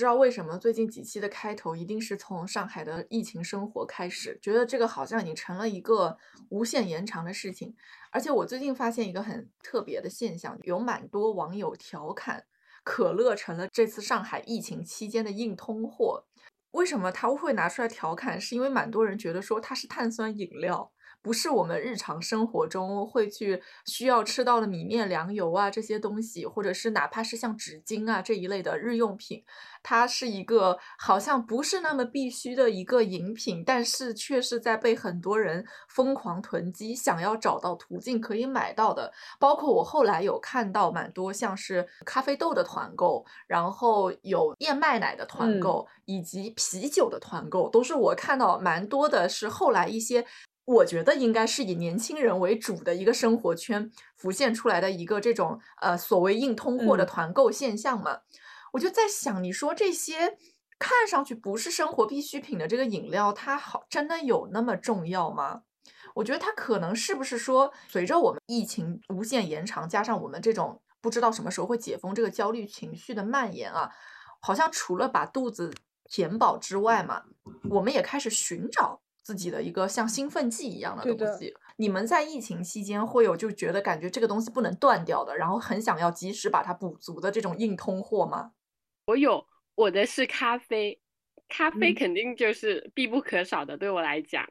不知道为什么最近几期的开头一定是从上海的疫情生活开始，觉得这个好像已经成了一个无限延长的事情。而且我最近发现一个很特别的现象，有蛮多网友调侃可乐成了这次上海疫情期间的硬通货。为什么他会拿出来调侃？是因为蛮多人觉得说它是碳酸饮料。不是我们日常生活中会去需要吃到的米面粮油啊这些东西，或者是哪怕是像纸巾啊这一类的日用品，它是一个好像不是那么必须的一个饮品，但是却是在被很多人疯狂囤积，想要找到途径可以买到的。包括我后来有看到蛮多像是咖啡豆的团购，然后有燕麦奶的团购，以及啤酒的团购，都是我看到蛮多的。是后来一些。我觉得应该是以年轻人为主的一个生活圈浮现出来的一个这种呃所谓硬通货的团购现象嘛，我就在想，你说这些看上去不是生活必需品的这个饮料，它好真的有那么重要吗？我觉得它可能是不是说，随着我们疫情无限延长，加上我们这种不知道什么时候会解封这个焦虑情绪的蔓延啊，好像除了把肚子填饱之外嘛，我们也开始寻找。自己的一个像兴奋剂一样的东西，你们在疫情期间会有就觉得感觉这个东西不能断掉的，然后很想要及时把它补足的这种硬通货吗？我有，我的是咖啡，咖啡肯定就是必不可少的，对我来讲。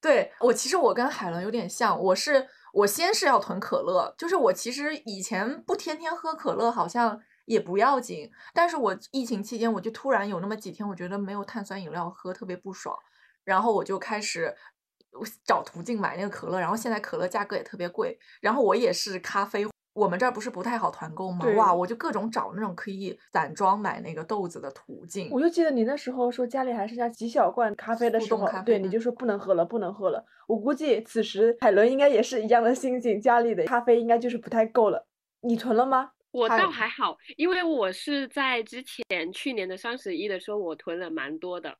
对我其实我跟海伦有点像，我是我先是要囤可乐，就是我其实以前不天天喝可乐好像也不要紧，但是我疫情期间我就突然有那么几天，我觉得没有碳酸饮料喝特别不爽。然后我就开始找途径买那个可乐，然后现在可乐价格也特别贵。然后我也是咖啡，我们这儿不是不太好团购吗？哇，我就各种找那种可以散装买那个豆子的途径。我就记得你那时候说家里还剩下几小罐咖啡的时候，对，你就说不能喝了，不能喝了。我估计此时海伦应该也是一样的心情，家里的咖啡应该就是不太够了。你囤了吗？我倒还好，因为我是在之前去年的双十一的时候，我囤了蛮多的。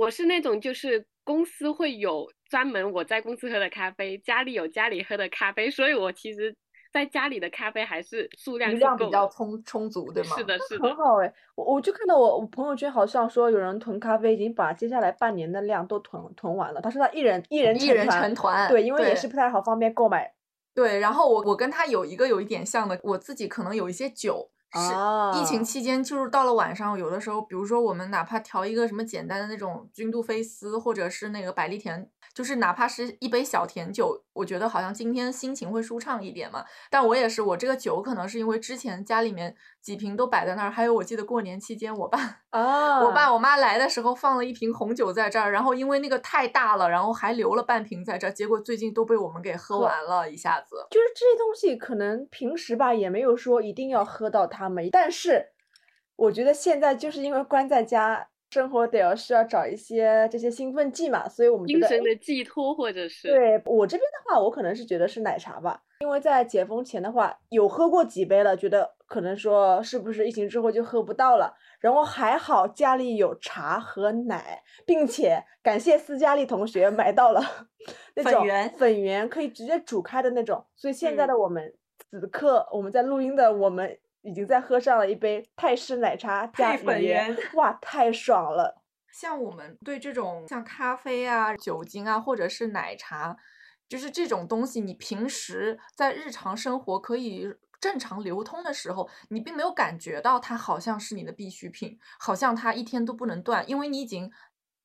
我是那种就是公司会有专门我在公司喝的咖啡，家里有家里喝的咖啡，所以我其实在家里的咖啡还是数量量比较充充足，对吗？是的，是的，很好哎。我我就看到我我朋友圈好像说有人囤咖啡，已经把接下来半年的量都囤囤完了。他说他一人一人一人成团，对，因为也是不太好方便购买。对，然后我我跟他有一个有一点像的，我自己可能有一些酒。是疫情期间，就是到了晚上，有的时候，比如说我们哪怕调一个什么简单的那种君度菲斯，或者是那个百利甜，就是哪怕是一杯小甜酒，我觉得好像今天心情会舒畅一点嘛。但我也是，我这个酒可能是因为之前家里面几瓶都摆在那儿，还有我记得过年期间我爸啊，我爸我妈来的时候放了一瓶红酒在这儿，然后因为那个太大了，然后还留了半瓶在这儿，结果最近都被我们给喝完了，一下子。就是这些东西可能平时吧也没有说一定要喝到它。他们，但是我觉得现在就是因为关在家，生活得要需要找一些这些兴奋剂嘛，所以我们精神的寄托或者是对我这边的话，我可能是觉得是奶茶吧，因为在解封前的话有喝过几杯了，觉得可能说是不是疫情之后就喝不到了，然后还好家里有茶和奶，并且感谢斯嘉丽同学买到了 那种粉圆粉圆可以直接煮开的那种，所以现在的我们此刻我们在录音的我们。已经在喝上了一杯泰式奶茶加粉圆，哇，太爽了！像我们对这种像咖啡啊、酒精啊，或者是奶茶，就是这种东西，你平时在日常生活可以正常流通的时候，你并没有感觉到它好像是你的必需品，好像它一天都不能断，因为你已经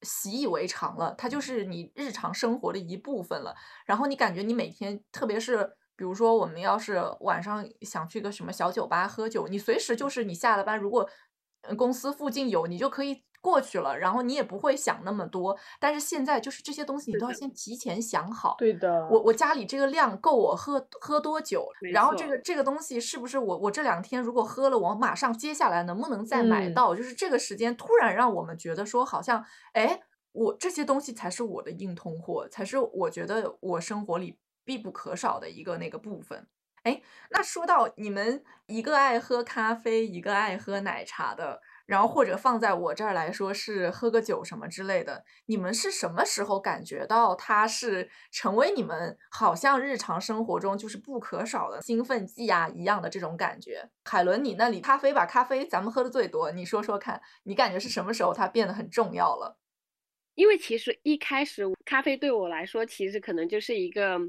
习以为常了，它就是你日常生活的一部分了。然后你感觉你每天，特别是。比如说，我们要是晚上想去个什么小酒吧喝酒，你随时就是你下了班，如果公司附近有，你就可以过去了，然后你也不会想那么多。但是现在就是这些东西，你都要先提前想好。对的。我我家里这个量够我喝喝多久？然后这个这个东西是不是我我这两天如果喝了，我马上接下来能不能再买到？就是这个时间突然让我们觉得说，好像哎，我这些东西才是我的硬通货，才是我觉得我生活里。必不可少的一个那个部分。哎，那说到你们一个爱喝咖啡，一个爱喝奶茶的。然后或者放在我这儿来说是喝个酒什么之类的，你们是什么时候感觉到它是成为你们好像日常生活中就是不可少的兴奋剂啊一样的这种感觉？海伦，你那里咖啡吧，咖啡咱们喝的最多，你说说看，你感觉是什么时候它变得很重要了？因为其实一开始咖啡对我来说，其实可能就是一个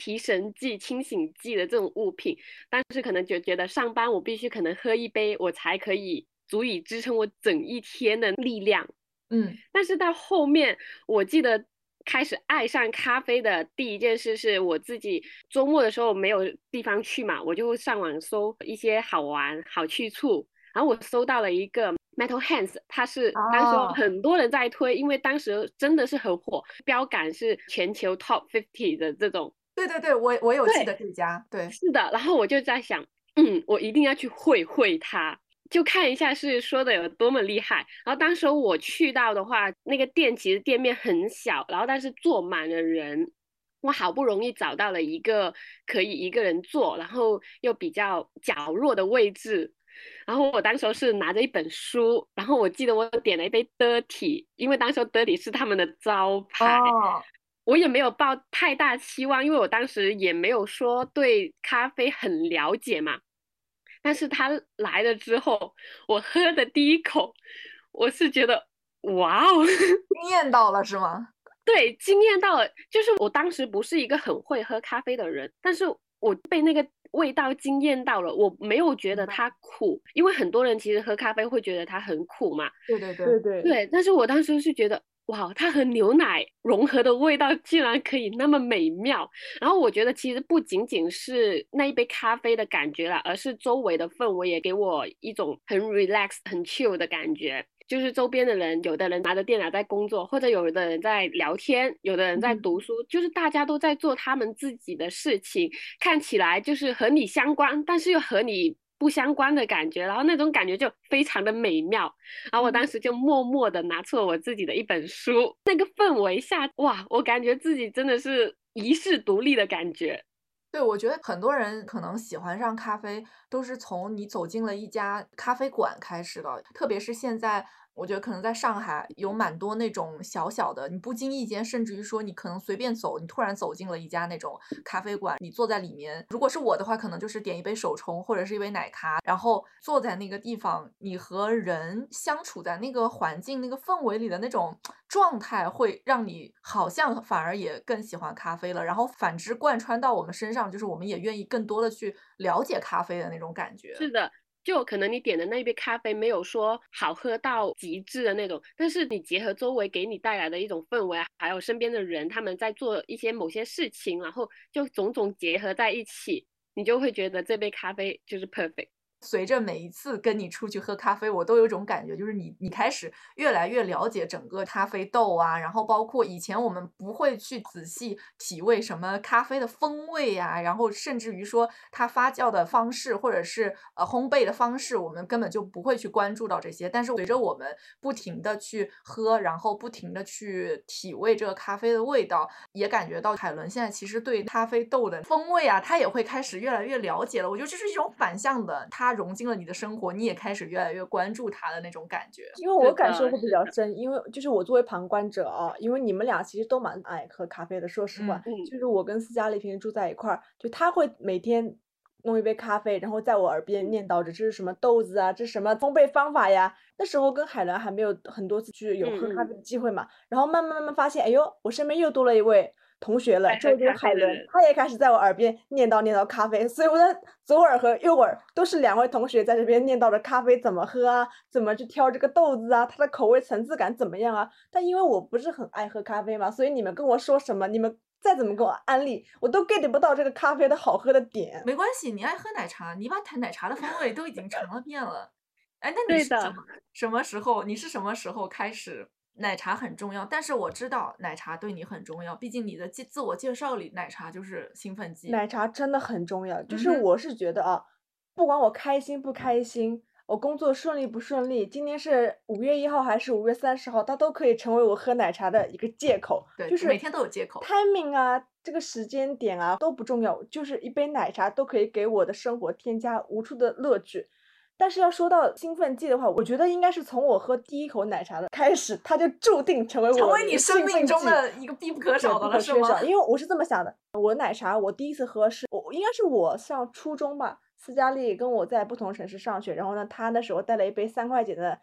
提神剂、清醒剂的这种物品，但是可能就觉得上班我必须可能喝一杯，我才可以。足以支撑我整一天的力量，嗯，但是到后面，我记得开始爱上咖啡的第一件事是我自己周末的时候没有地方去嘛，我就会上网搜一些好玩好去处，然后我搜到了一个 Metal Hands，它是当时很多人在推，因为当时真的是很火，标杆是全球 Top Fifty 的这种。对对对，我我有记得这家，对，是的，然后我就在想，嗯，我一定要去会会他。就看一下是说的有多么厉害。然后当时我去到的话，那个店其实店面很小，然后但是坐满了人。我好不容易找到了一个可以一个人坐，然后又比较角落的位置。然后我当时是拿着一本书，然后我记得我点了一杯 dirty，因为当时 dirty 是他们的招牌。我也没有抱太大期望，因为我当时也没有说对咖啡很了解嘛。但是他来了之后，我喝的第一口，我是觉得哇哦，惊艳到了是吗？对，惊艳到了。就是我当时不是一个很会喝咖啡的人，但是我被那个味道惊艳到了。我没有觉得它苦，因为很多人其实喝咖啡会觉得它很苦嘛。对对对对对。对，但是我当时是觉得。哇，它和牛奶融合的味道 竟然可以那么美妙！然后我觉得其实不仅仅是那一杯咖啡的感觉了，而是周围的氛围也给我一种很 relax、很 chill 的感觉。就是周边的人，有的人拿着电脑在工作，或者有的人在聊天，有的人在读书，就是大家都在做他们自己的事情，看起来就是和你相关，但是又和你。不相关的感觉，然后那种感觉就非常的美妙，然后我当时就默默的拿出了我自己的一本书，那个氛围下，哇，我感觉自己真的是遗世独立的感觉。对，我觉得很多人可能喜欢上咖啡，都是从你走进了一家咖啡馆开始的，特别是现在。我觉得可能在上海有蛮多那种小小的，你不经意间，甚至于说你可能随便走，你突然走进了一家那种咖啡馆，你坐在里面。如果是我的话，可能就是点一杯手冲或者是一杯奶咖，然后坐在那个地方，你和人相处在那个环境、那个氛围里的那种状态，会让你好像反而也更喜欢咖啡了。然后反之贯穿到我们身上，就是我们也愿意更多的去了解咖啡的那种感觉。是的。就可能你点的那杯咖啡没有说好喝到极致的那种，但是你结合周围给你带来的一种氛围，还有身边的人他们在做一些某些事情，然后就种种结合在一起，你就会觉得这杯咖啡就是 perfect。随着每一次跟你出去喝咖啡，我都有种感觉，就是你你开始越来越了解整个咖啡豆啊，然后包括以前我们不会去仔细体味什么咖啡的风味呀，然后甚至于说它发酵的方式或者是呃烘焙的方式，我们根本就不会去关注到这些。但是随着我们不停的去喝，然后不停的去体味这个咖啡的味道，也感觉到海伦现在其实对咖啡豆的风味啊，他也会开始越来越了解了。我觉得这是一种反向的，他。它融进了你的生活，你也开始越来越关注它的那种感觉。因为我感受会比较深，因为就是我作为旁观者啊，因为你们俩其实都蛮爱喝咖啡的。说实话，就是我跟斯嘉丽平时住在一块儿，就他会每天弄一杯咖啡，然后在我耳边念叨着这是什么豆子啊，这是什么烘焙方法呀。那时候跟海伦还没有很多次去有喝咖啡的机会嘛，然后慢慢慢慢发现，哎呦，我身边又多了一位。同学了，这就是海伦，他也开始在我耳边念叨念叨咖啡，所以我的左耳和右耳都是两位同学在这边念叨着咖啡怎么喝啊，怎么去挑这个豆子啊，它的口味层次感怎么样啊？但因为我不是很爱喝咖啡嘛，所以你们跟我说什么，你们再怎么给我安利，我都 get 不到这个咖啡的好喝的点。没关系，你爱喝奶茶，你把奶茶的风味都已经尝了遍了。哎，那你是什么什么时候？你是什么时候开始？奶茶很重要，但是我知道奶茶对你很重要，毕竟你的自自我介绍里奶茶就是兴奋剂。奶茶真的很重要，就是我是觉得啊，不管我开心不开心，我工作顺利不顺利，今天是五月一号还是五月三十号，它都可以成为我喝奶茶的一个借口。对，就是每天都有借口。timing 啊，这个时间点啊都不重要，就是一杯奶茶都可以给我的生活添加无数的乐趣。但是要说到兴奋剂的话，我觉得应该是从我喝第一口奶茶的开始，它就注定成为我成为你生命中的一个必不可少的了，是吗？因为我是这么想的，我奶茶我第一次喝是我应该是我上初中吧，斯嘉丽跟我在不同城市上学，然后呢，她那时候带了一杯三块钱的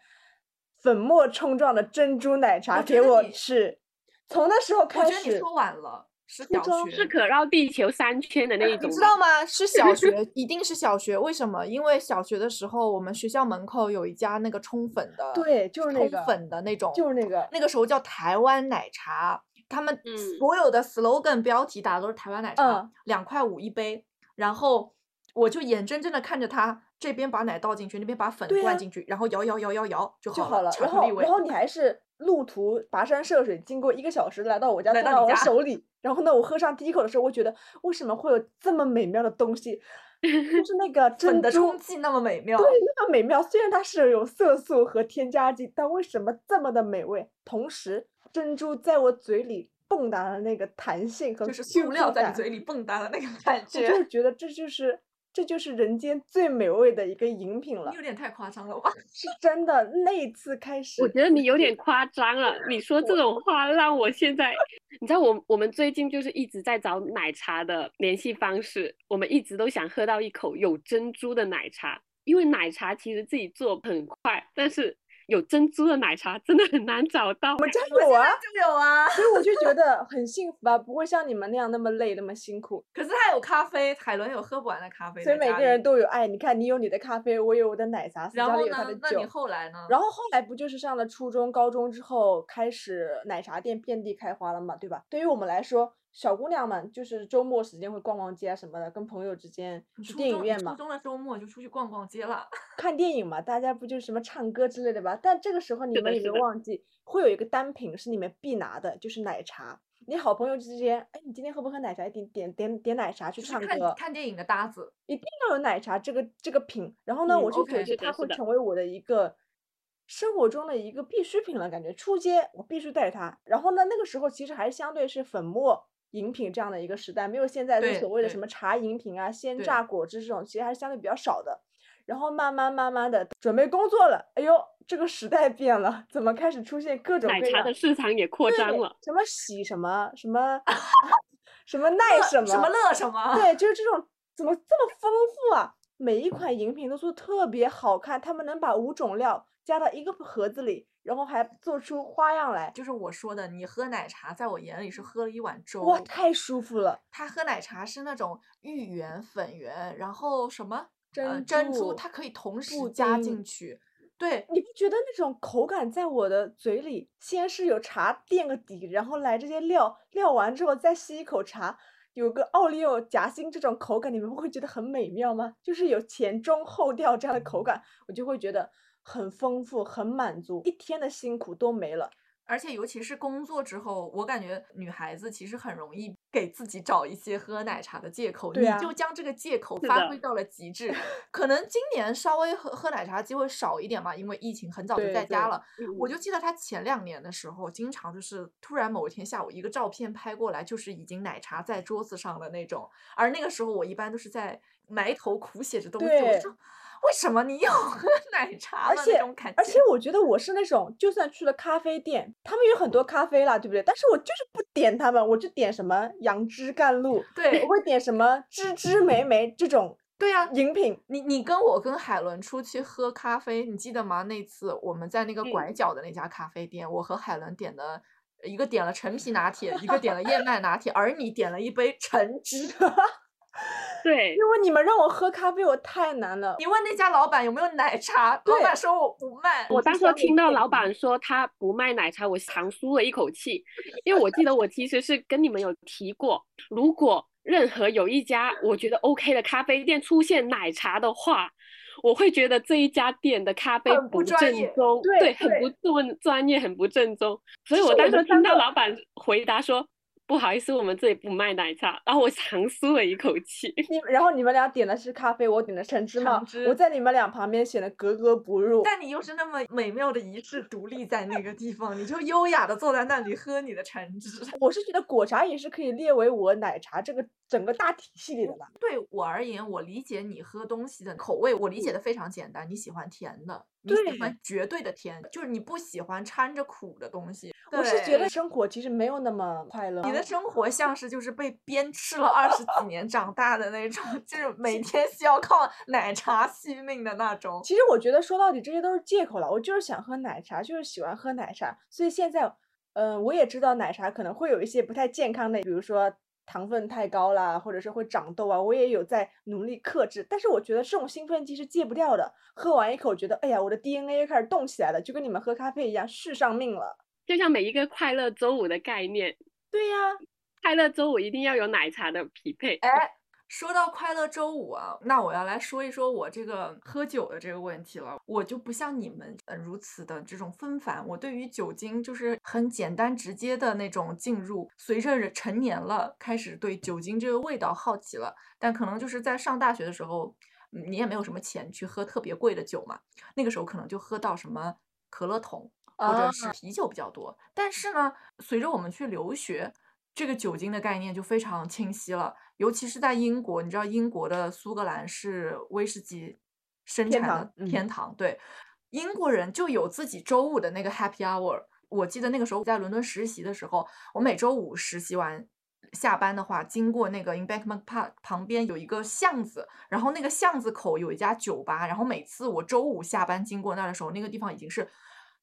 粉末冲撞的珍珠奶茶给我觉得你吃，从那时候开始，觉得你说晚了，是小学，是可绕地球三圈的那一你种你知道吗？是小学，一定是小学。为什么？因为小学的时候，我们学校门口有一家那个冲粉的，对就是那冲个粉的那种，就是那个那个时候叫台湾奶茶，他们嗯所有的 slogan 标题打的都是台湾奶茶嗯，两块五一杯。然后我就眼睁睁的看着他这边把奶倒进去，那边把粉灌进去，然后摇摇摇摇摇就好就好了，然后然。后你还是路途跋山涉水，经过一个小时来到我家，来到我手里。然后呢，我喝上第一口的时候，我觉得为什么会有这么美妙的东西？就是那个珍粉的珠冲剂那么美妙，对，那么美妙。虽然它是有色素和添加剂，但为什么这么的美味？同时，珍珠在我嘴里蹦跶的那个弹性和就是塑料在你嘴里蹦跶的那个感觉我就是觉得这就是这就是人间最美味的一个饮品了你有，点太夸张了吧？是真的。那一次开始，我觉得你有点 夸张了，你说这种话让我现在，你知道我我们最近就是一直在找奶茶的联系方式，我们一直都想喝到一口有珍珠的奶茶，因为奶茶其实自己做很快，但是有珍珠的奶茶真的很难找到。我们家有啊，就有啊，所以我就觉得很幸福啊，不会像你们那样那么累那么辛苦。可是他有咖啡，海伦有喝不完的咖啡，所以每个人。都有爱，你看你有你的咖啡，我有我的奶茶，斯然后有他的呢？那你酒。后来呢？然后后来不就是上了初中、高中之后，开始奶茶店遍地开花了嘛，对吧？对于我们来说，小姑娘们就是周末时间会逛逛街啊什么的，跟朋友之间去电影院嘛，初中的周末就出去逛逛街了。看电影嘛，大家不就是什么唱歌之类的吧？但这个时候你们有没有忘记，会有一个单品是你们必拿的，就是奶茶。你好朋友之间，哎，你今天喝不喝奶茶？点点点点奶茶去就是看唱歌，看电影的搭子，一定要有奶茶这个这个品。然后呢，嗯我就觉得它会成为我的一个生活中的一个必需品了，感觉出街我必须带它。然后呢，那个时候其实还相对是粉末饮品这样的一个时代，没有现在的所谓的什么茶饮品啊、鲜榨果汁这种，其实还是相对比较少的。然后慢慢慢慢的准备工作了，哎呦，这个时代变了，怎么开始出现各种各样奶茶的市场也扩张了，什么喜什么什么 什么奈什么什么乐什么，对，就是这种怎么这么丰富啊？每一款饮品都做得特别好看，他们能把五种料加到一个盒子里，然后还做出花样来，就是我说的，你喝奶茶，在我眼里是喝了一碗粥。哇，太舒服了！他喝奶茶是那种芋圆、粉圆，然后什么呃珍珍珠，它可以同时加进去。对，你不觉得那种口感在我的嘴里，先是有茶垫个底，然后来这些料，料完之后再吸一口茶，有个奥利奥夹心这种口感，你们不会觉得很美妙吗？就是有前中后调这样的口感，我就会觉得很丰富、很满足，一天的辛苦都没了。而且尤其是工作之后，我感觉女孩子其实很容易给自己找一些喝奶茶的借口，啊你就将这个借口发挥到了极致。可能今年稍微喝喝奶茶机会少一点嘛，因为疫情很早就在家了。我嗯就记得他前两年的时候，经常就是突然某一天下午一个照片拍过来，就是已经奶茶在桌子上的那种。而那个时候我一般都是在埋头苦写着东西，我说为什么你要喝 奶茶了而且那种感觉？而且我觉得我是那种，就算去了咖啡店，他们有很多咖啡啦，对不对？但是我就是不点他们，我就点什么杨枝甘露，对我会点什么芝芝莓莓这种对呀、饮品。你你跟我跟海伦出去喝咖啡，你记得吗？那次我们在那个拐嗯角的那家咖啡店，我和海伦点的，一个点了陈皮拿铁，一个点了燕麦拿铁，而你点了一杯橙汁。对，因为你们让我喝咖啡，我太难了。你问那家老板有没有奶茶，老板说我不卖。我当时相听到老板说他不卖奶茶，我长舒了一口气，因为我记得我其实是跟你们有提过，如果任何有一家我觉得 OK 的咖啡店出现奶茶的话，我会觉得这一家店的咖啡不专正业宗，对很不对专专业，很不正宗。所以我当时听到老板回答说不好意思，我们这里不卖奶茶。然后我长舒了一口气。你然后你们俩点的是咖啡，我点的橙汁嘛橙，汁我在你们俩旁边显得格格不入。但你又是那么美妙的仪式独立在那个地方，你就优雅的坐在那里喝你的橙汁。我是觉得果茶也是可以列为我奶茶这个整个大体系里的吧。对我而言，我理解你喝东西的口味，我理解的非常简单。你喜欢甜的，你喜对欢绝对的甜，就是你不喜欢掺着苦的东西。我是觉得生活其实没有那么快乐。你的生活像是就是被鞭笞了二十几年长大的那种，就是每天需要靠奶茶续命的那种。其实我觉得说到底这些都是借口了，我就是想喝奶茶，就是喜欢喝奶茶，所以现在，嗯、我也知道奶茶可能会有一些不太健康的，比如说糖分太高啦，或者是会长痘啊，我也有在努力克制，但是我觉得这种兴奋剂是戒不掉的，喝完一口觉得，哎呀，我的 DNA 开始动起来了，就跟你们喝咖啡一样，续上命了。就像每一个快乐周五的概念，对呀、快乐周五一定要有奶茶的匹配。哎，说到快乐周五啊，那我要来说一说我这个喝酒的这个问题了。我就不像你们呃如此的这种纷繁，我对于酒精就是很简单直接的那种进入。随着人成年了，开始对酒精这个味道好奇了，但可能就是在上大学的时候，嗯你也没有什么钱去喝特别贵的酒嘛，那个时候可能就喝到什么可乐桶。或者是啤酒比较多，但是呢，随着我们去留学，这个酒精的概念就非常清晰了。尤其是在英国，你知道英国的苏格兰是威士忌生产的天堂嗯天堂，对，英国人就有自己周五的那个 happy hour。我记得那个时候在伦敦实习的时候，我每周五实习完。下班的话，经过那个 Embankment Park 旁边有一个巷子，然后那个巷子口有一家酒吧，然后每次我周五下班经过那儿的时候，那个地方已经是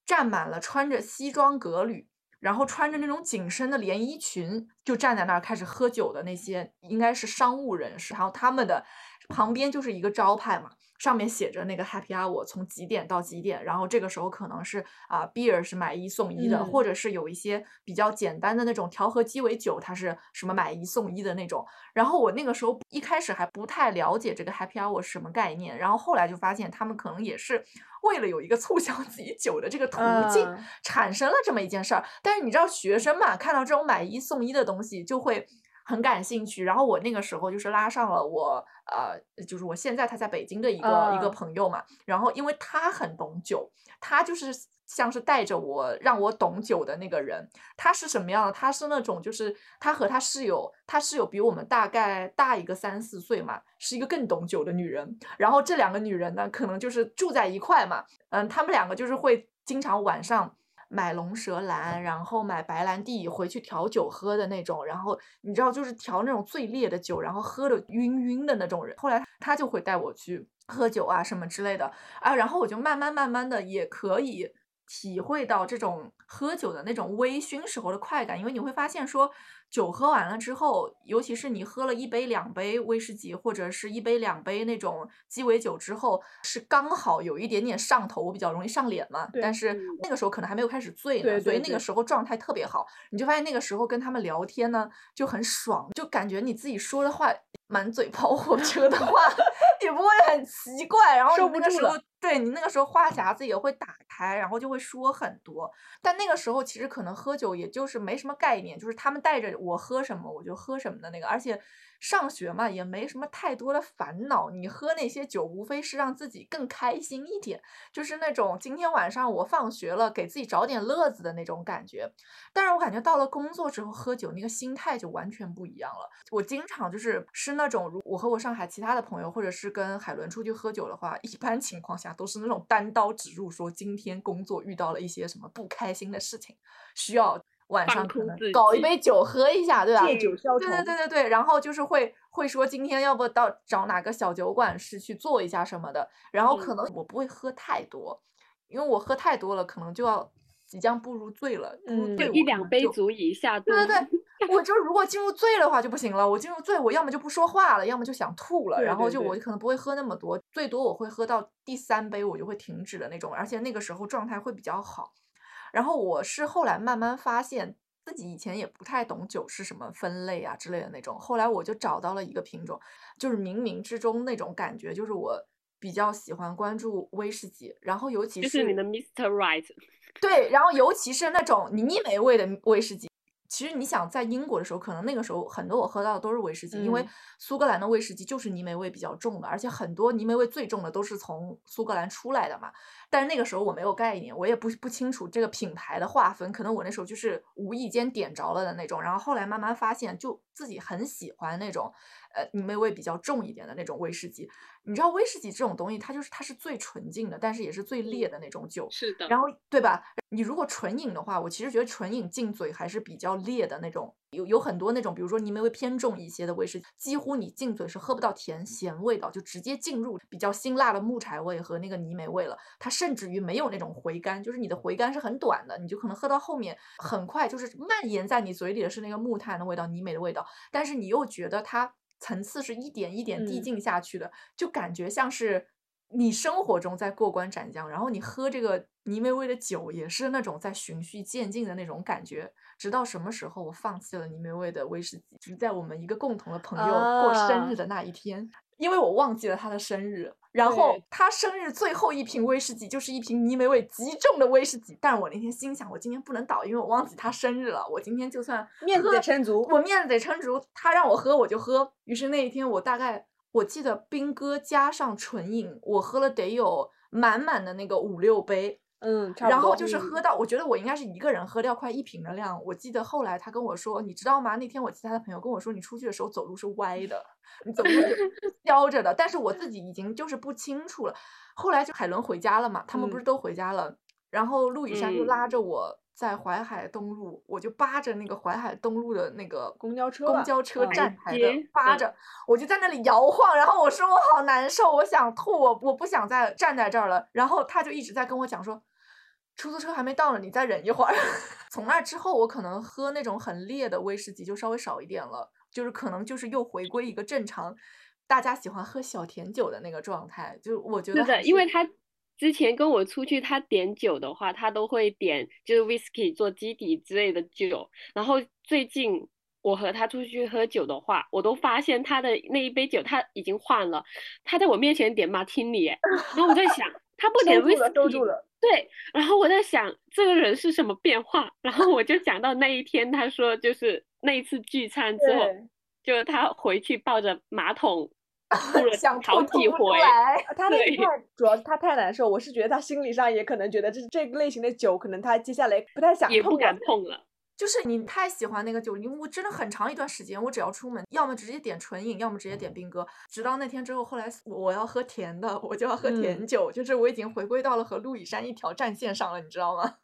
站满了穿着西装革履，然后穿着那种紧身的连衣裙，就站在那儿开始喝酒的那些，应该是商务人士。然后他们的旁边就是一个招牌嘛，上面写着那个 Happy Hour 从几点到几点。然后这个时候可能是啊、beer 是买一送一的，嗯或者是有一些比较简单的那种调和鸡尾酒，它是什么买一送一的那种。然后我那个时候一开始还不太了解这个 Happy Hour 是什么概念，然后后来就发现他们可能也是为了有一个促销自己酒的这个途径，嗯产生了这么一件事儿。但是你知道，学生嘛，看到这种买一送一的东西就会很感兴趣。然后我那个时候就是拉上了我呃，就是我现在他在北京的一个、一个嗯朋友嘛。然后因为他很懂酒，他就是像是带着我让我懂酒的那个人。他是什么样的？他是那种就是他和他室友，他室友比我们大概大一个三四岁嘛，是一个更懂酒的女人。然后这两个女人呢，可能就是住在一块嘛，嗯，他们两个就是会经常晚上买龙舌兰，然后买白兰地回去调酒喝的那种。然后你知道，就是调那种最烈的酒，然后喝的晕晕的那种人。后来他就会带我去喝酒啊什么之类的啊，然后我就慢慢慢慢的也可以。体会到这种喝酒的那种微醺时候的快感，因为你会发现说，酒喝完了之后，尤其是你喝了一杯两杯威士忌或者是一杯两杯那种鸡尾酒之后，是刚好有一点点上头，我比较容易上脸嘛。对但是嗯那个时候可能还没有开始醉呢，对对对所以那个时候状态特别好。你就发现那个时候跟他们聊天呢就很爽，就感觉你自己说的话满嘴跑火车的话 也不会很奇怪，然后收你那个时候对你那个时候话匣子也会打开，然后就会说很多。但那个时候其实可能喝酒也就是没什么概念，就是他们带着我喝什么我就喝什么的那个，而且上学嘛也没什么太多的烦恼，你喝那些酒无非是让自己更开心一点，就是那种今天晚上我放学了给自己找点乐子的那种感觉。但是我感觉到了工作之后喝酒那个心态就完全不一样了。我经常就是是那种，如我和我上海其他的朋友，或者是跟海伦出去喝酒的话，一般情况下都是那种单刀直入，说今天工作遇到了一些什么不开心的事情，需要晚上可能搞一杯酒喝一下，对吧？借酒消对对。对对对，然后就是会会说今天要不到找哪个小酒馆是去做一下什么的，然后可嗯能我不会喝太多，因为我喝太多了，可能就要即将步入醉了，步入嗯一两杯足以下肚。对对对，我就如果进入醉的话就不行了。我进入醉，我要么就不说话了，要么就想吐了。对然后就我可能不会喝那么多，最多我会喝到第三杯我就会停止的那种，而且那个时候状态会比较好。然后我是后来慢慢发现自己以前也不太懂酒是什么分类啊之类的那种，后来我就找到了一个品种，就是冥冥之中那种感觉，就是我比较喜欢关注威士忌，然后尤其就是你的 Mr. Right，对，然后尤其是那种泥煤味的威士忌，其实你想在英国的时候，可能那个时候很多我喝到的都是威士忌，因为苏格兰的威士忌就是泥煤味比较重的，而且很多泥煤味最重的都是从苏格兰出来的嘛。但是那个时候我没有概念，我也不不清楚这个品牌的划分，可能我那时候就是无意间点着了的那种。然后后来慢慢发现，就自己很喜欢那种。呃，泥煤味比较重一点的那种威士忌，你知道威士忌这种东西，它就是它是最纯净的，但是也是最烈的那种酒。是的。然后对吧？你如果纯饮的话，我其实觉得纯饮进嘴还是比较烈的那种。有有很多那种，比如说泥煤味偏重一些的威士忌，几乎你进嘴是喝不到甜咸味道，就直接进入比较辛辣的木柴味和那个泥煤味了。它甚至于没有那种回甘，就是你的回甘是很短的，你就可能喝到后面很快就是蔓延在你嘴里的是那个木炭的味道、泥煤的味道，但是你又觉得它。层次是一点一点递进下去的，就感觉像是你生活中在过关斩将，然后你喝这个泥煤味的酒，也是那种在循序渐进的那种感觉。直到什么时候我放弃了泥煤味的威士忌，是在我们一个共同的朋友过生日的那一天。因为我忘记了他的生日，然后他生日最后一瓶威士忌就是一瓶泥煤味极重的威士忌。但我那天心想，我今天不能倒，因为我忘记他生日了。我今天就算面子得撑足，我面子得撑足。他让我喝我就喝。于是那一天我大概我记得兵哥加上纯饮，我喝了得有满满的那个五六杯。嗯，然后就是喝到，我觉得我应该是一个人喝掉快一瓶的量。我记得后来他跟我说，你知道吗？那天我其他的朋友跟我说，你出去的时候走路是歪的，你走路是 飘着的。但是我自己已经就是不清楚了。后来就海伦回家了嘛，他们不是都回家了，然后陆羽山就拉着我在淮海东路，我就扒着那个淮海东路的那个公交车公交车站台的扒着，我就在那里摇晃，然后我说我好难受，我想吐，我我不想再站在这儿了。然后他就一直在跟我讲说。出租车还没到呢，你再忍一会儿。从那之后，我可能喝那种很烈的威士忌就稍微少一点了，就是可能就是又回归一个正常，大家喜欢喝小甜酒的那个状态。就我觉得是的，因为他之前跟我出去，他点酒的话，他都会点就是 whisky 做基底之类的酒。然后最近我和他出去喝酒的话，我都发现他的那一杯酒他已经换了，他在我面前点马汀尼，然后我在想。他不点威士忌，对，然后我在想这个人是什么变化，然后我就想到那一天，他说就是那一次聚餐之后，就他回去抱着马桶 吐了好几回，他那一块主要是他太难受，我是觉得他心理上也可能觉得这这类型的酒，可能他接下来不太想也不敢碰了。就是你太喜欢那个酒，你我真的很长一段时间，我只要出门，要么直接点纯饮，要么直接点冰哥。直到那天之后，后来我要喝甜的，我就要喝甜酒，就是我已经回归到了和陆以山一条战线上了，你知道吗？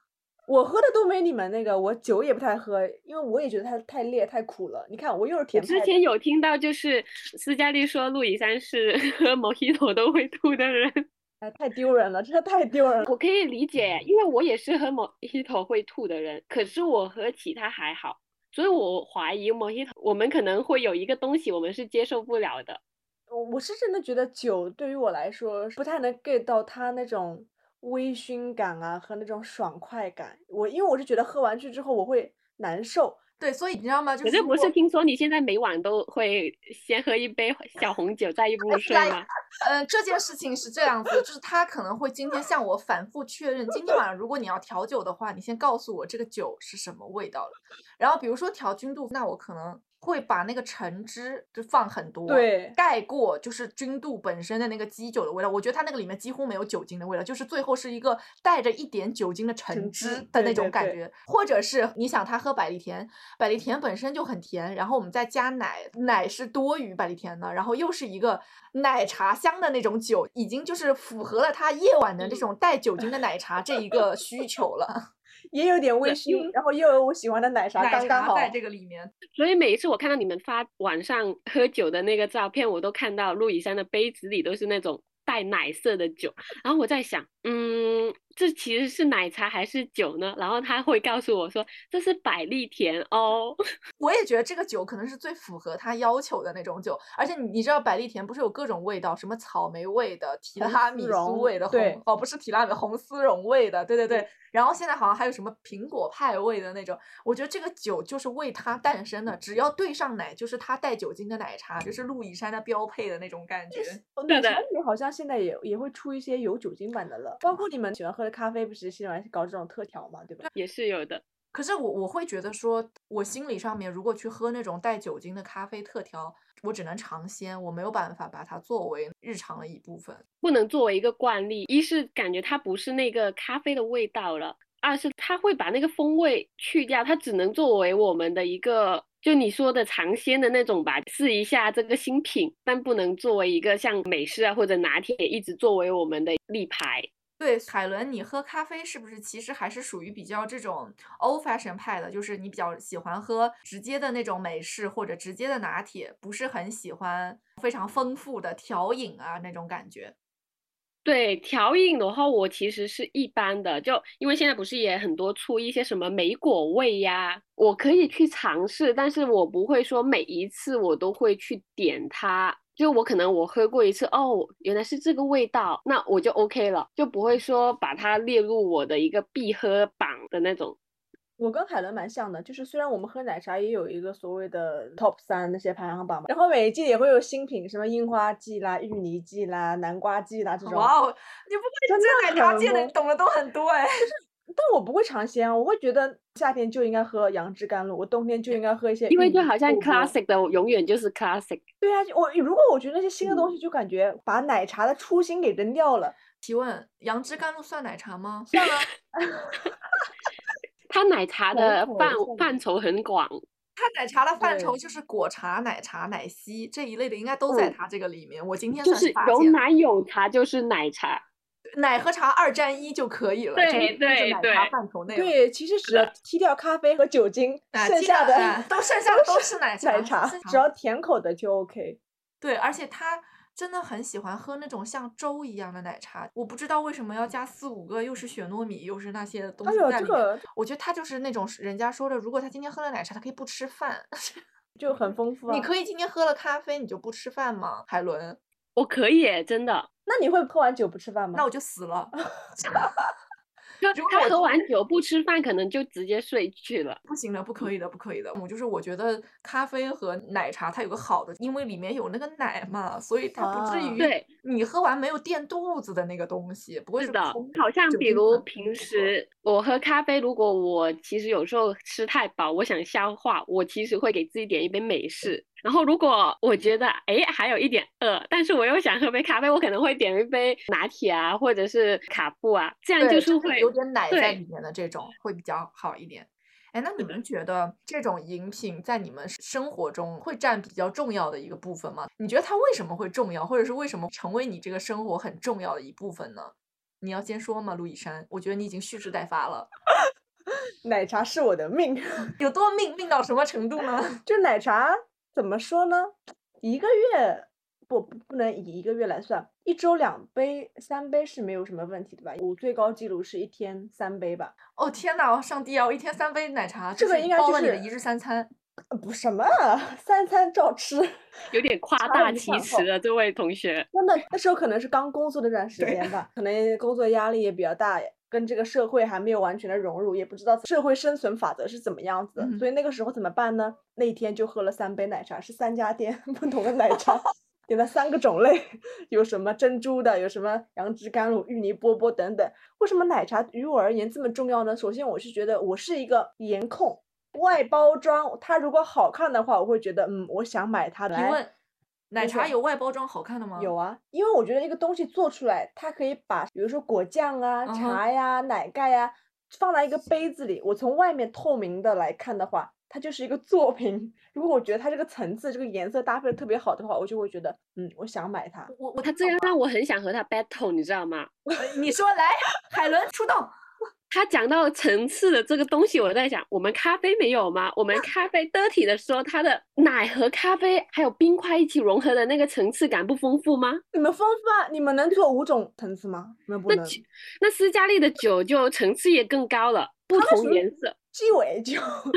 我喝的都没你们那个，我酒也不太喝，因为我也觉得它太烈太苦了。你看我又是甜。之前有听到就是斯嘉丽说陆羽山是 喝 Mojito 都会吐的人。哎，太丢人了，真的太丢人了。我可以理解，因为我也是喝 Mojito 会吐的人，可是我喝其他还好，所以我怀疑 Mojito 我们可能会有一个东西我们是接受不了的。我我是真的觉得酒对于我来说不太能 get 到它那种微醺感啊和那种爽快感。我因为我是觉得喝完去之后我会难受。对，所以你知道吗？就是不是听说你现在每晚都会先喝一杯 小红酒再入睡吗？嗯，这件事情是这样子，就是他可能会今天向我反复确认，今天晚上如果你要调酒的话，你先告诉我这个酒是什么味道了。然后比如说调君度，那我可能。会把那个橙汁就放很多，对，盖过就是君度本身的那个基酒的味道。我觉得它那个里面几乎没有酒精的味道，就是最后是一个带着一点酒精的橙汁的那种感觉。或者是你想他喝百利甜，百利甜本身就很甜，然后我们再加奶，奶是多于百利甜的，然后又是一个奶茶香的那种酒，已经就是符合了他夜晚的这种带酒精的奶茶这一个需求了。也有点微醺，然后又有我喜欢的奶茶，刚刚好在这个里面。所以每一次我看到你们发晚上喝酒的那个照片，我都看到陆以山的杯子里都是那种。带奶色的酒，然后我在想，嗯，这其实是奶茶还是酒呢？然后他会告诉我说，这是百利甜哦。我也觉得这个酒可能是最符合他要求的那种酒，而且你你知道百利甜不是有各种味道，什么草莓味的、提拉米苏味的，红哦不是提拉米红丝绒味的，对对对。然后现在好像还有什么苹果派味的那种，我觉得这个酒就是为它诞生的，只要兑上奶，就是它带酒精的奶茶，就是路易山的标配的那种感觉。奶茶里好像现在也也会出一些有酒精版的了，包括你们喜欢喝的咖啡，不是喜欢搞这种特调嘛，对吧？也是有的。可是我我会觉得说，我心理上面如果去喝那种带酒精的咖啡特调，我只能尝鲜，我没有办法把它作为日常的一部分。不能作为一个惯例。一是感觉它不是那个咖啡的味道了，二是它会把那个风味去掉，它只能作为我们的一个，就你说的尝鲜的那种吧，试一下这个新品，但不能作为一个像美式啊或者拿铁一直作为我们的立牌。对，海伦，你喝咖啡是不是其实还是属于比较这种 old fashion 派的？就是你比较喜欢喝直接的那种美式或者直接的拿铁，不是很喜欢非常丰富的调饮啊那种感觉。对调饮的话，我其实是一般的，就因为现在不是也很多出一些什么莓果味呀，我可以去尝试，但是我不会说每一次我都会去点它。就我可能我喝过一次，哦，原来是这个味道，那我就 OK 了，就不会说把它列入我的一个必喝榜的那种。我跟海伦蛮像的，就是虽然我们喝奶茶也有一个所谓的 top 三那些排行榜嘛，然后每一季也会有新品，什么樱花季啦、芋泥季啦、南瓜季啦这种。哇哦，你不会这奶茶界的懂的都很多哎。但我不会尝鲜啊，我会觉得夏天就应该喝杨枝甘露，我冬天就应该喝一些。因为就好像 classic 的永远就是 classic。对啊，我如果我觉得那些新的东西，就感觉把奶茶的初心给扔掉了。提问：杨枝甘露算奶茶吗？算啊。它奶茶的范范畴很广，它奶茶的范畴就是果茶、奶茶、奶昔这一类的，应该都在它这个里面。我今天就是有奶有茶就是奶茶。奶和茶二占一就可以了，对对对，范畴内。对，其实只要踢掉咖啡和酒精，剩下的都剩下的都是奶茶，奶茶只要甜口的就 OK。对，而且他真的很喜欢喝那种像粥一样的奶茶，我不知道为什么要加四五个，又是雪糯米，又是那些东西在里面。我觉得他就是那种人家说的，如果他今天喝了奶茶，他可以不吃饭，就很丰富。你可以今天喝了咖啡，你就不吃饭吗？海伦，我可以，真的。那你会喝完酒不吃饭吗？那我就死了。如果他喝完酒不吃饭，可能就直接睡去了。不行的，不可以的，不可以的。我就是我觉得咖啡和奶茶它有个好的，因为里面有那个奶嘛，所以它不至于对你喝完没有垫肚子的那个东西，不会是的。好像比如平时我喝咖啡，如果我其实有时候吃太饱，我想消化，我其实会给自己点一杯美式。然后，如果我觉得哎还有一点饿，但是我又想喝杯咖啡，我可能会点一杯拿铁啊，或者是卡布啊，这样就是会有点奶在里面的这种会比较好一点。哎，那你们觉得这种饮品在你们生活中会占比较重要的一个部分吗？你觉得它为什么会重要，或者是为什么成为你这个生活很重要的一部分呢？你要先说吗，陆以山？我觉得你已经蓄势待发了。奶茶是我的命，有多命？命到什么程度呢？就奶茶。怎么说呢？一个月不不能以一个月来算，一周两杯、三杯是没有什么问题的吧？我最高记录是一天三杯吧。哦天呐，上帝啊！我一天三杯奶茶，这个应该就是你的一日三餐。不什么三餐照吃，有点夸大其词了，这位同学。真的，那时候可能是刚工作那段时间吧，可能工作压力也比较大。跟这个社会还没有完全的融入，也不知道社会生存法则是怎么样子，所以那个时候怎么办呢？那天就喝了三杯奶茶，是三家店 不同的奶茶，点了三个种类，有什么珍珠的，有什么杨枝甘露、芋泥波波等等。为什么奶茶于我而言这么重要呢？首先，我是觉得我是一个颜控，外包装它如果好看的话，我会觉得嗯，我想买它的。奶茶有外包装好看的吗？有啊，因为我觉得一个东西做出来，它可以把，比如说果酱啊、茶呀、奶盖呀，放在一个杯子里，我从外面透明的来看的话，它就是一个作品。如果我觉得它这个层次、这个颜色搭配的特别好的话，我就会觉得，嗯，我想买它。我我它这样让我很想和它 battle，你知道吗？你说来，海伦出动。他讲到层次的这个东西，我在想，我们咖啡没有吗？我们咖啡 dirty 的时候，它的奶和咖啡还有冰块一起融合的那个层次感不丰富吗？你们丰富啊！你们能做五种层次吗？那不能。那斯嘉丽的酒就层次也更高了，不同颜色鸡尾酒，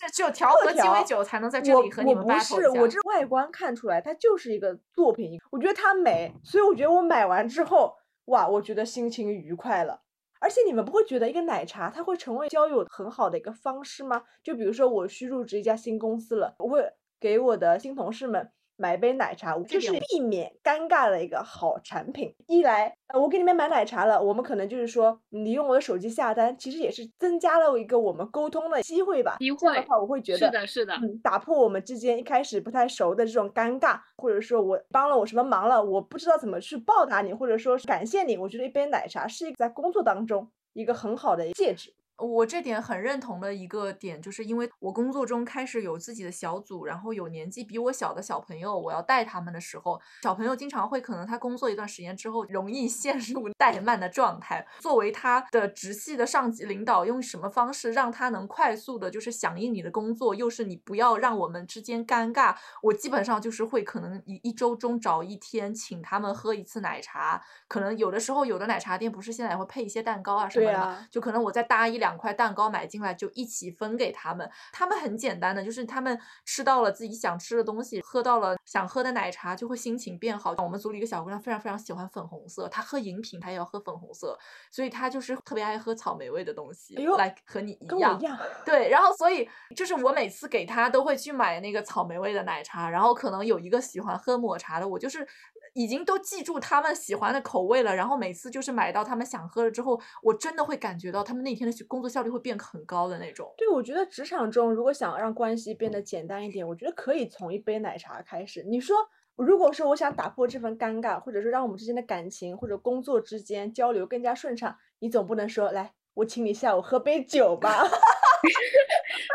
这只有调和鸡尾酒才能在这里和你们 battle 我不是，我这外观看出来，它就是一个作品。我觉得它美，所以我觉得我买完之后，哇，我觉得心情愉快了。而且你们不会觉得一个奶茶它会成为交友很好的一个方式吗？就比如说我需入职一家新公司了，我会给我的新同事们买杯奶茶，就是避免尴尬的一个好产品。一来，呃，我给你们买奶茶了，我们可能就是说，你用我的手机下单，其实也是增加了一个我们沟通的机会吧。机会的话，我会觉得是的，是的，嗯，打破我们之间一开始不太熟的这种尴尬，或者说我帮了我什么忙了，我不知道怎么去报答你，或者说是感谢你。我觉得一杯奶茶是一个在工作当中一个很好的介质。我这点很认同的一个点，就是因为我工作中开始有自己的小组，然后有年纪比我小的小朋友，我要带他们的时候，小朋友经常会可能他工作一段时间之后，容易 陷入怠慢的状态。作为他的直系的上级领导，用什么方式让他能快速的，就是响应你的工作，又是你不要让我们之间尴尬，我基本上就是会可能一一周中找一天请他们喝一次奶茶，可能有的时候有的奶茶店不是现在也会配一些蛋糕啊什么的嘛，啊就可能我再搭一两块蛋糕买进来，就一起分给他们。他们很简单的，就是他们吃到了自己想吃的东西，喝到了想喝的奶茶，就会心情变好。我们组里一个小姑娘非常非常喜欢粉红色，她喝饮品她也要喝粉红色，所以她就是特别爱喝草莓味的东西，来和你一样一。样，对，然后所以就是我每次给她都会去买那个草莓味的奶茶，然后可能有一个喜欢喝抹茶的，我就是已经都记住他们喜欢的口味了，然后每次就是买到他们想喝了之后，我真的会感觉到他们那天的工作效率会变很高的那种。对，我觉得职场中如果想让关系变得简单一点，我觉得可以从一杯奶茶开始。你说，如果说我想打破这份尴尬，或者说让我们之间的感情或者工作之间交流更加顺畅，你总不能说来，我请你下午喝杯酒吧？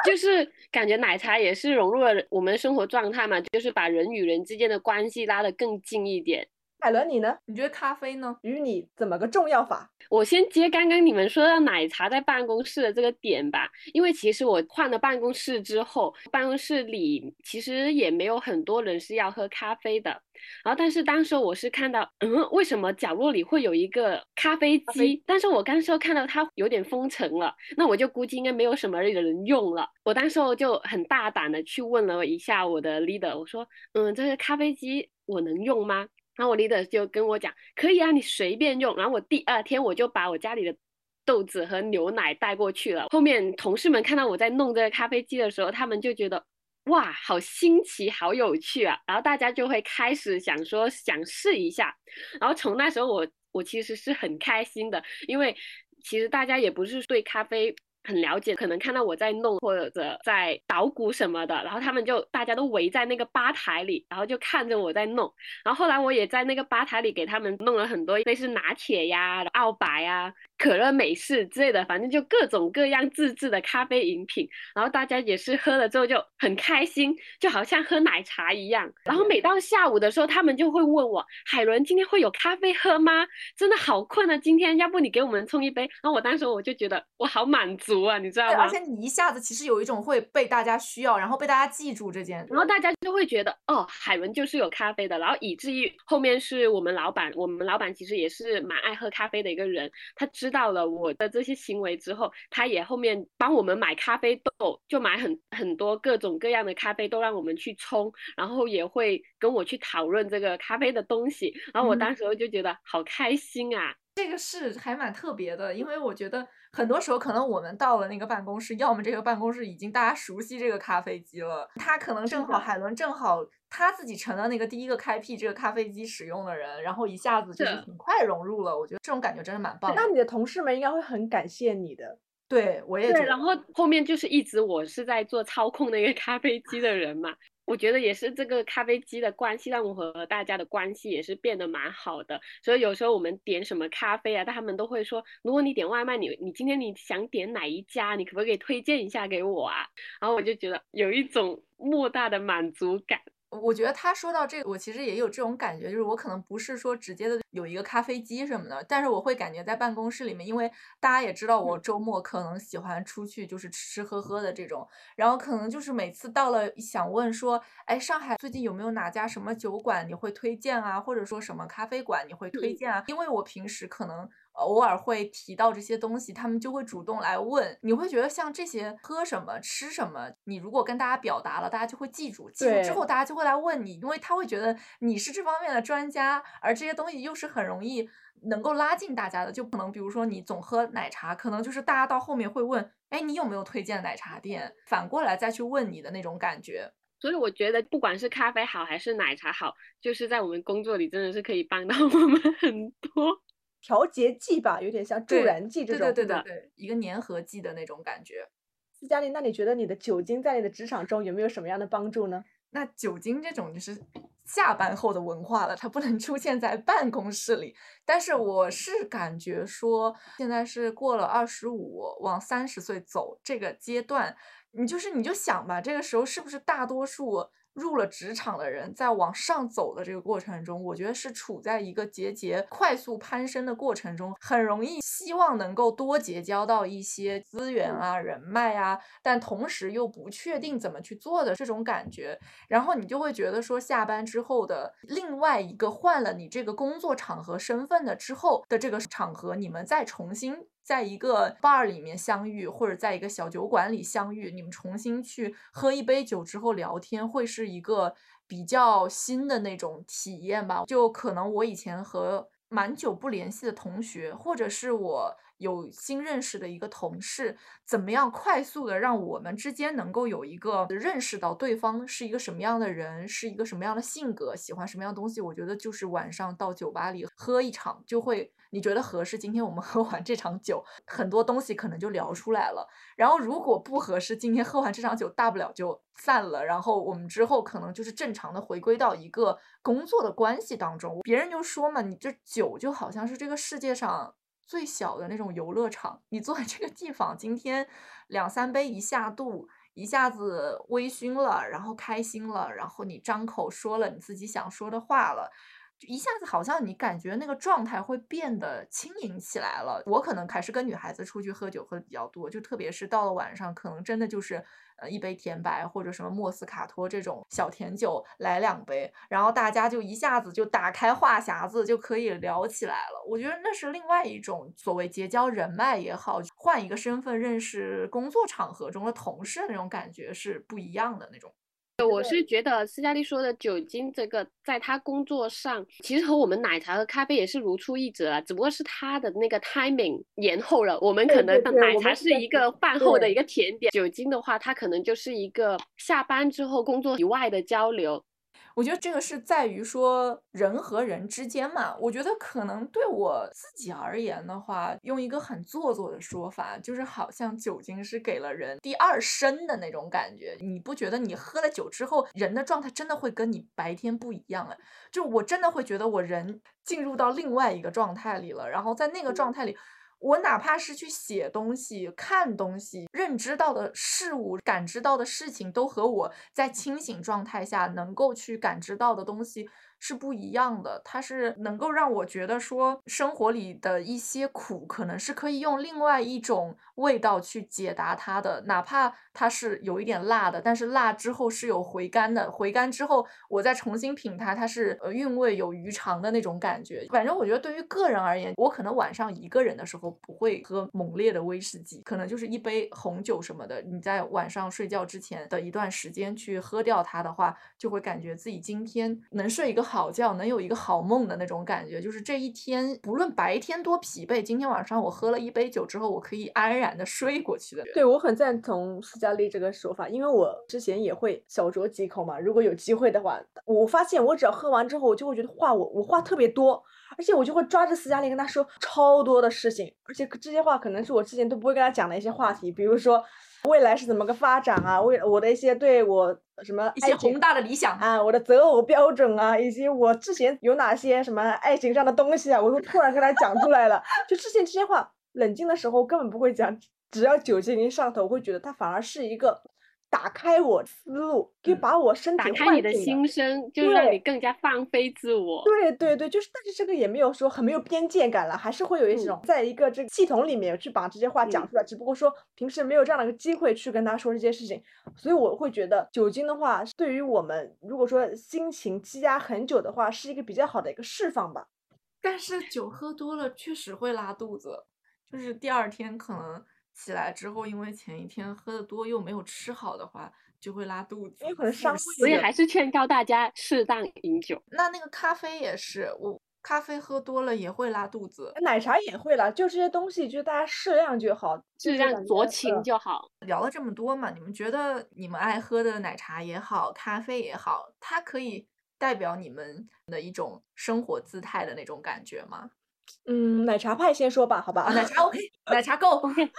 就是感觉奶茶也是融入了我们生活状态嘛，就是把人与人之间的关系拉得更近一点。海伦，你呢？你觉得咖啡呢？与你怎么个重要法？我先接刚刚你们说到奶茶在办公室的这个点吧，因为其实我换了办公室之后，办公室里其实也没有很多人是要喝咖啡的。然后，但是当时我是看到，嗯，为什么角落里会有一个咖啡咖啡机？但是我刚时候看到它有点封尘了，那我就估计应该没有什么人用了。我当时候就很大胆的去问了一下我的 leader，我说，嗯，这个咖啡机我能用吗？然后我 leader 就跟我讲，可以啊，你随便用。然后我第二天我就把我家里的豆子和牛奶带过去了。后面同事们看到我在弄这个咖啡机的时候，他们就觉得哇，好新奇，好有趣啊。然后大家就会开始想说想试一下。然后从那时候我我其实是很开心的，因为其实大家也不是对咖啡。很了解，可能看到我在弄或者在捣鼓什么的，然后他们就大家都围在那个吧台里，然后就看着我在弄。然后后来我也在那个吧台里给他们弄了很多类似拿铁呀、澳白呀、可乐美式之类的，反正就各种各样自制的咖啡饮品。然后大家也是喝了之后就很开心，就好像喝奶茶一样。然后每到下午的时候，他们就会问我：“海伦，今天会有咖啡喝吗？真的好困啊，今天要不你给我们冲一杯？”然后我当时我就觉得我好满足啊，你知道对，吗？而且你一下子其实有一种会被大家需要，然后被大家记住这件。然后大家就会觉得，哦，海伦就是有咖啡的，然后以至于后面是我们老板，我们老板其实也是蛮爱喝咖啡的一个人，他知道了我的这些行为之后，他也后面帮我们买咖啡豆，就买很很多各种各样的咖啡豆让我们去冲，然后也会跟我去讨论这个咖啡的东西，然后我嗯当时候就觉得好开心啊，这个是还蛮特别的，因为我觉得很多时候可能我们到了那个办公室，要么这个办公室已经大家熟悉这个咖啡机了，他可能正好海伦正好他自己成了那个第一个开辟这个咖啡机使用的人，然后一下子就是是很快融入了，我觉得这种感觉真的蛮棒的。那你的同事们应该会很感谢你的。对我也觉对，得然后后面就是一直我是在做操控那个咖啡机的人嘛，我觉得也是这个咖啡机的关系，让我和大家的关系也是变得蛮好的。所以有时候我们点什么咖啡啊，他们都会说，如果你点外卖，你你今天你想点哪一家，你可不可以推荐一下给我啊？然后我就觉得有一种莫大的满足感。我觉得他说到这个，我其实也有这种感觉，就是我可能不是说直接的有一个咖啡机什么的，但是我会感觉在办公室里面，因为大家也知道我周末可能喜欢出去就是吃吃喝喝的这种，然后可能就是每次到了想问说，哎，上海最近有没有哪家什么酒馆你会推荐啊，或者说什么咖啡馆你会推嗯荐啊？因为我平时可能。偶尔会提到这些东西，他们就会主动来问。你会觉得像这些喝什么、吃什么，你如果跟大家表达了，大家就会记住。记住之后，大家就会来问你，因为他会觉得你是这方面的专家，而这些东西又是很容易能够拉近大家的。就可能比如说你总喝奶茶，可能就是大家到后面会问，哎，你有没有推荐奶茶店？反过来再去问你的那种感觉。所以我觉得不管是咖啡好还是奶茶好，就是在我们工作里真的是可以帮到我们很多。调节剂吧，有点像助燃剂这种。对对对对对，一个粘合剂的那种感觉。斯嘉丽，那你觉得你的酒精在你的职场中有没有什么样的帮助呢？那酒精这种就是下班后的文化了，它不能出现在办公室里。但是我是感觉说，现在是过了二十五往三十岁走这个阶段，你就是你就想吧，这个时候是不是大多数？入了职场的人在往上走的这个过程中，我觉得是处在一个节节快速攀升的过程中，很容易希望能够多结交到一些资源啊、人脉啊，但同时又不确定怎么去做的这种感觉，然后你就会觉得说，下班之后的另外一个换了你这个工作场合身份的之后的这个场合，你们再重新。在一个 bar 里面相遇，或者在一个小酒馆里相遇，你们重新去喝一杯酒之后聊天，会是一个比较新的那种体验吧。就可能我以前和蛮久不联系的同学，或者是我有新认识的一个同事，怎么样快速的让我们之间能够有一个认识到对方是一个什么样的人，是一个什么样的性格，喜欢什么样的东西？我觉得就是晚上到酒吧里喝一场就会。你觉得合适？今天我们 喝完这场酒，很多东西可能就聊出来了。然后如果不合适，今天喝完这场酒，大不了就散了。然后我们之后可能就是正常的回归到一个工作的关系当中。别人就说嘛，你这酒就好像是这个世界上最小的那种游乐场。你坐在这个地方，今天两三杯一下肚，一下子微醺了，然后开心了，然后你张口说了你自己想说的话了。一下子好像你感觉那个状态会变得轻盈起来了。我可能还是跟女孩子出去喝酒喝的比较多，就特别是到了晚上，可能真的就是呃一杯甜白或者什么莫斯卡托这种小甜酒来两杯，然后大家就一下子就打开话匣子就可以聊起来了。我觉得那是另外一种所谓结交人脉也好，换一个身份认识工作场合中的同事那种感觉是不一样的那种。我是觉得斯嘉丽说的酒精这个，在他工作上其实和我们奶茶和咖啡也是如出一辙啊，只不过是他的那个 timing 延后了。我们可能奶茶是一个饭后的一个甜点，酒精的话，它可能就是一个下班之后工作以外的交流。我觉得这个是在于说人和人之间嘛。我觉得可能对我自己而言的话，用一个很做作的说法，就是好像酒精是给了人第二身的那种感觉。你不觉得你喝了酒之后，人的状态真的会跟你白天不一样了？就我真的会觉得我人进入到另外一个状态里了，然后在那个状态里。我哪怕是去写东西、看东西、认知到的事物、感知到的事情，都和我在清醒状态下能够去感知到的东西。是不一样的，它是能够让我觉得说生活里的一些苦，可能是可以用另外一种味道去解答它的，哪怕它是有一点辣的，但是辣之后是有回甘的，回甘之后我再重新品它，它是呃韵味有余长的那种感觉。反正我觉得对于个人而言，我可能晚上一个人的时候不会喝猛烈的威士忌，可能就是一杯红酒什么的。你在晚上睡觉之前的一段时间去喝掉它的话，就会感觉自己今天能睡一个。好觉能有一个好梦的那种感觉，就是这一天不论白天多疲惫，今天晚上我喝了一杯酒之后，我可以安然的睡过去的。对我很赞同嘉丽这个说法，因为我之前也会小酌几口嘛。如果有机会的话，我发现我只要喝完之后，我就会觉得话我我话特别多，而且我就会抓着斯嘉丽跟他说超多的事情，而且这些话可能是我之前都不会跟他讲的一些话题，比如说。未来是怎么个发展啊？为我的一些对我什么一些宏大的理想啊，我的择偶标准啊，以及我之前有哪些什么爱情上的东西啊，我都突然跟他讲出来了。就之前这些话，冷静的时候根本不会讲，只要酒精一上头，我会觉得它反而是一个。打开我思路，可以把我身体打开你的心声，就让你更加放飞自我。对对对，就是，但是这个也没有说很没有边界感了，还是会有一种在一个这个系统里面去把这些话讲出来，只不过说平时没有这样的一个机会去跟他说这些事情，所以我会觉得酒精的话，对于我们如果说心情积压很久的话，是一个比较好的一个释放吧。但是酒喝多了确实会拉肚子，就是第二天可能。起来之后，因为前一天喝的多又没有吃好的话，就会拉肚子，因为可能伤胃。所以还是劝告大家适当饮酒。那那个咖啡也是，我咖啡喝多了也会拉肚子，奶茶也会啦，就这些东西，就大家适量就好，适量酌情就好。聊了这么多嘛，你们觉得你们爱喝的奶茶也好，咖啡也好，它可以代表你们的一种生活姿态的那种感觉吗？嗯，奶茶派先说吧，好吧。奶茶 OK，奶茶够 OK。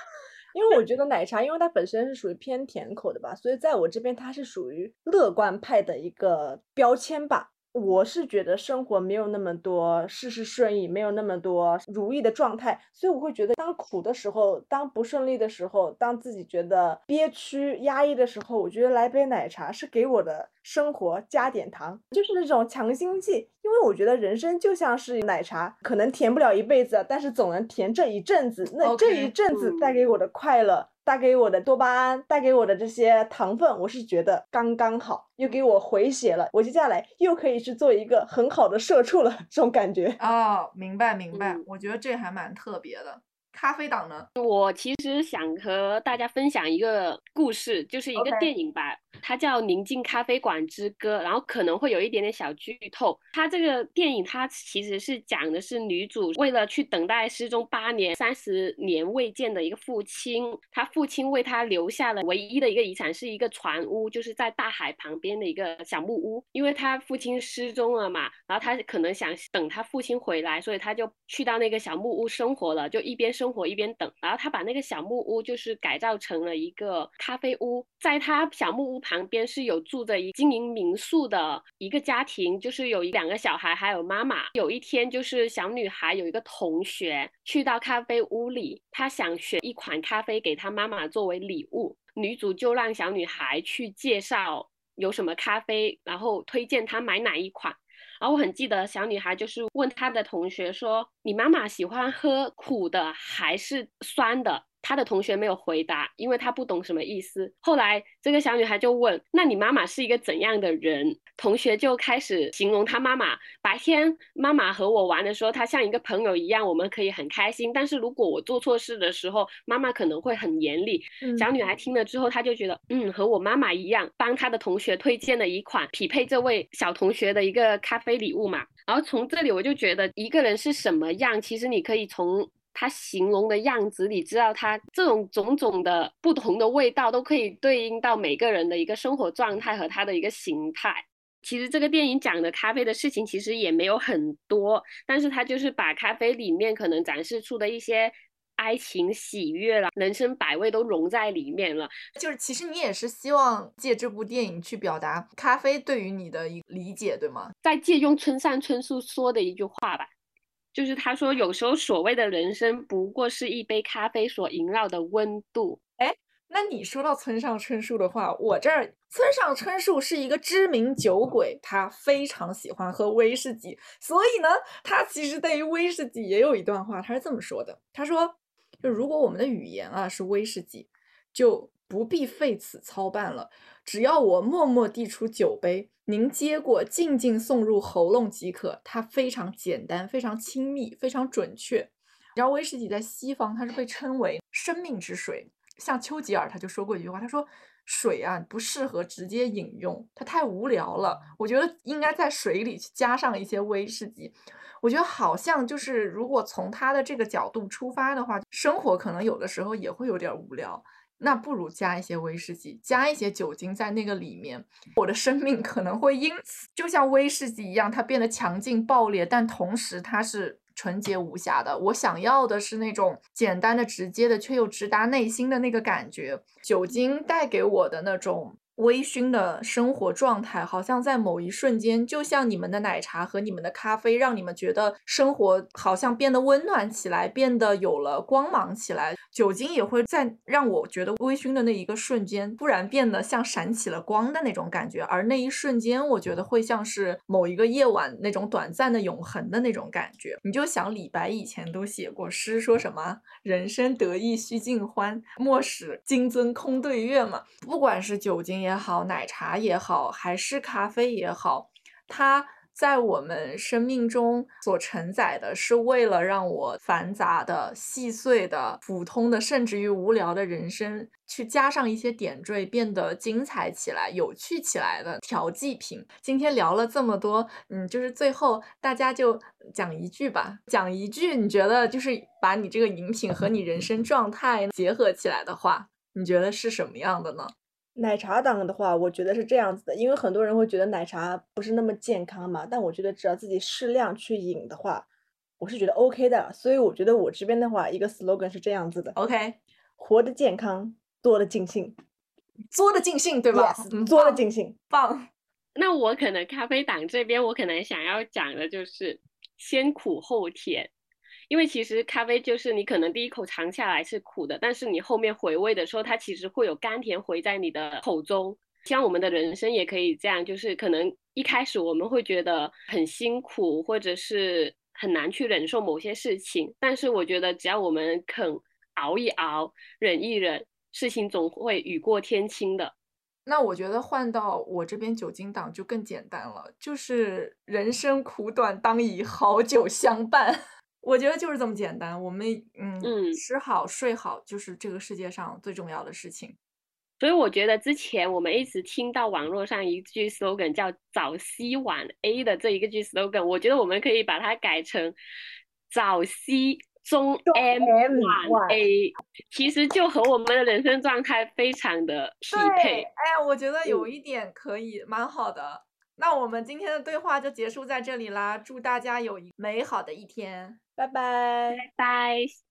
因为我觉得奶茶，因为它本身是属于偏甜口的吧，所以在我这边它是属于乐观派的一个标签吧。我是觉得生活没有那么多事事顺意，没有那么多如意的状态，所以我会觉得当苦的时候，当不顺利的时候，当自己觉得憋屈、压抑的时候，我觉得来杯奶茶是给我的生活加点糖，就是那种强心剂。因为我觉得人生就像是奶茶，可能甜不了一辈子，但是总能甜这一阵子。那这一阵子带给我的快乐。带给我的多巴胺，带给我的这些糖分，我是觉得刚刚好，又给我回血了。我接下来又可以去做一个很好的社畜了，这种感觉。哦，明白明白，我觉得这还蛮特别的。咖啡党呢？我其实想和大家分享一个故事，就是一个电影吧，它叫《宁静咖啡馆之歌》，然后可能会有一点点小剧透。它这个电影它其实是讲的是女主为了去等待失踪八年、三十年未见的一个父亲，他父亲为他留下了唯一的一个遗产，是一个船屋，就是在大海旁边的一个小木屋。因为他父亲失踪了嘛，然后他可能想等他父亲回来，所以他就去到那个小木屋生活了，就一边生。活一边等，然后他把那个小木屋就是改造成了一个咖啡屋，在他小木屋旁边是有住着一经营民宿的一个家庭，就是有两个小孩还有妈妈。有一天，就是小女孩有一个同学去到咖啡屋里，她想选一款咖啡给她妈妈作为礼物，女主就让小女孩去介绍有什么咖啡，然后推荐她买哪一款。然后我很记得，小女孩就是问她的同学说：“你妈妈喜欢喝苦的还是酸的？”他的同学没有回答，因为他不懂什么意思。后来这个小女孩就问：“那你妈妈是一个怎样的人？”同学就开始形容他妈妈。白天妈妈和我玩的时候，她像一个朋友一样，我们可以很开心。但是如果我做错事的时候，妈妈可能会很严厉。小女孩听了之后，她就觉得，嗯，和我妈妈一样，帮她的同学推荐了一款匹配这位小同学的一个咖啡礼物嘛。然后从这里我就觉得，一个人是什么样，其实你可以从。他形容的样子，你知道，他这种种种的不同的味道，都可以对应到每个人的一个生活状态和他的一个形态。其实这个电影讲的咖啡的事情，其实也没有很多，但是他就是把咖啡里面可能展示出的一些爱情、喜悦了，人生百味都融在里面了。就是其实你也是希望借这部电影去表达咖啡对于你的一理解，对吗？再借用村上春树说的一句话吧。就是他说，有时候所谓的人生不过是一杯咖啡所萦绕的温度。哎，那你说到村上春树的话，我这儿村上春树是一个知名酒鬼，他非常喜欢喝威士忌，所以呢，他其实对于威士忌也有一段话，他是这么说的：他说，就如果我们的语言啊是威士忌，就不必费此操办了。只要我默默递出酒杯，您接过，静静送入喉咙即可。它非常简单，非常亲密，非常准确。你知道威士忌在西方它是被称为生命之水，像丘吉尔他就说过一句话，他说水啊不适合直接饮用，它太无聊了。我觉得应该在水里去加上一些威士忌。我觉得好像就是如果从他的这个角度出发的话，生活可能有的时候也会有点无聊。那不如加一些威士忌，加一些酒精在那个里面，我的生命可能会因此就像威士忌一样，它变得强劲爆裂，但同时它是纯洁无瑕的。我想要的是那种简单的、直接的，却又直达内心的那个感觉。酒精带给我的那种。微醺的生活状态，好像在某一瞬间，就像你们的奶茶和你们的咖啡，让你们觉得生活好像变得温暖起来，变得有了光芒起来。酒精也会在让我觉得微醺的那一个瞬间，突然变得像闪起了光的那种感觉。而那一瞬间，我觉得会像是某一个夜晚那种短暂的永恒的那种感觉。你就想李白以前都写过诗，说什么“人生得意须尽欢，莫使金樽空对月”嘛。不管是酒精也。也好，奶茶也好，还是咖啡也好，它在我们生命中所承载的，是为了让我繁杂的、细碎的、普通的，甚至于无聊的人生，去加上一些点缀，变得精彩起来、有趣起来的调剂品。今天聊了这么多，嗯，就是最后大家就讲一句吧，讲一句，你觉得就是把你这个饮品和你人生状态结合起来的话，你觉得是什么样的呢？奶茶党的话，我觉得是这样子的，因为很多人会觉得奶茶不是那么健康嘛，但我觉得只要自己适量去饮的话，我是觉得 OK 的。所以我觉得我这边的话，一个 slogan 是这样子的：OK，活得健康，做的尽兴，做的尽兴，对吧？做的尽兴，棒。那我可能咖啡党这边，我可能想要讲的就是先苦后甜。因为其实咖啡就是你可能第一口尝下来是苦的，但是你后面回味的时候，它其实会有甘甜回在你的口中。像我们的人生也可以这样，就是可能一开始我们会觉得很辛苦，或者是很难去忍受某些事情，但是我觉得只要我们肯熬一熬、忍一忍，事情总会雨过天晴的。那我觉得换到我这边酒精党就更简单了，就是人生苦短，当以好酒相伴。我觉得就是这么简单，我们嗯嗯吃好睡好就是这个世界上最重要的事情。所以我觉得之前我们一直听到网络上一句 slogan 叫“早 C 晚 A” 的这一个句 slogan，我觉得我们可以把它改成“早 C 中 M 晚 A”，其实就和我们的人生状态非常的匹配。哎，我觉得有一点可以，蛮好的。那我们今天的对话就结束在这里啦，祝大家有一美好的一天。拜拜，拜拜。